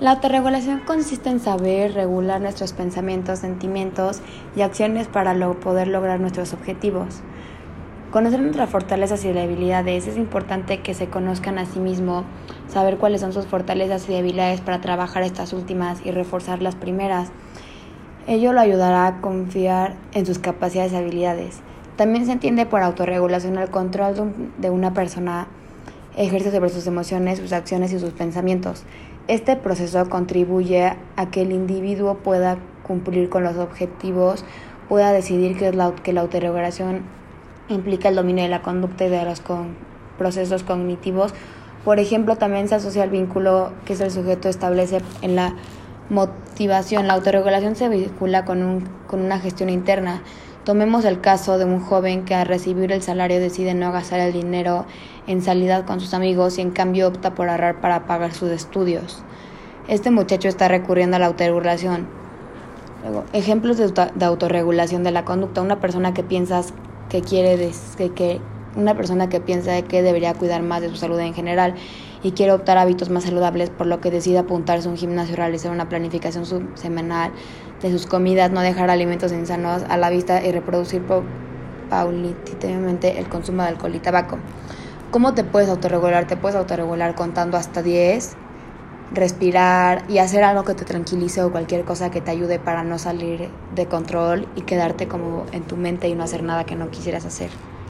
La autorregulación consiste en saber regular nuestros pensamientos, sentimientos y acciones para poder lograr nuestros objetivos. Conocer nuestras fortalezas y debilidades es importante que se conozcan a sí mismo, saber cuáles son sus fortalezas y debilidades para trabajar estas últimas y reforzar las primeras. Ello lo ayudará a confiar en sus capacidades y habilidades. También se entiende por autorregulación el control de una persona ejerce sobre sus emociones, sus acciones y sus pensamientos. Este proceso contribuye a que el individuo pueda cumplir con los objetivos, pueda decidir que, la, que la autorregulación implica el dominio de la conducta y de los procesos cognitivos. Por ejemplo, también se asocia al vínculo que el sujeto establece en la motivación. La autorregulación se vincula con, un, con una gestión interna. Tomemos el caso de un joven que al recibir el salario decide no gastar el dinero en salida con sus amigos y en cambio opta por ahorrar para pagar sus estudios. Este muchacho está recurriendo a la autorregulación. Ejemplos de, autorregulación de la conducta. Una persona que piensa que quiere que una persona que piensa que debería cuidar más de su salud en general y quiere optar hábitos más saludables, por lo que decide apuntarse a un gimnasio, realizar una planificación semanal de sus comidas, no dejar alimentos insanos a la vista y reproducir paulatinamente el consumo de alcohol y tabaco. ¿Cómo te puedes autorregular? Te puedes autorregular contando hasta 10, respirar y hacer algo que te tranquilice o cualquier cosa que te ayude para no salir de control y quedarte como en tu mente y no hacer nada que no quisieras hacer.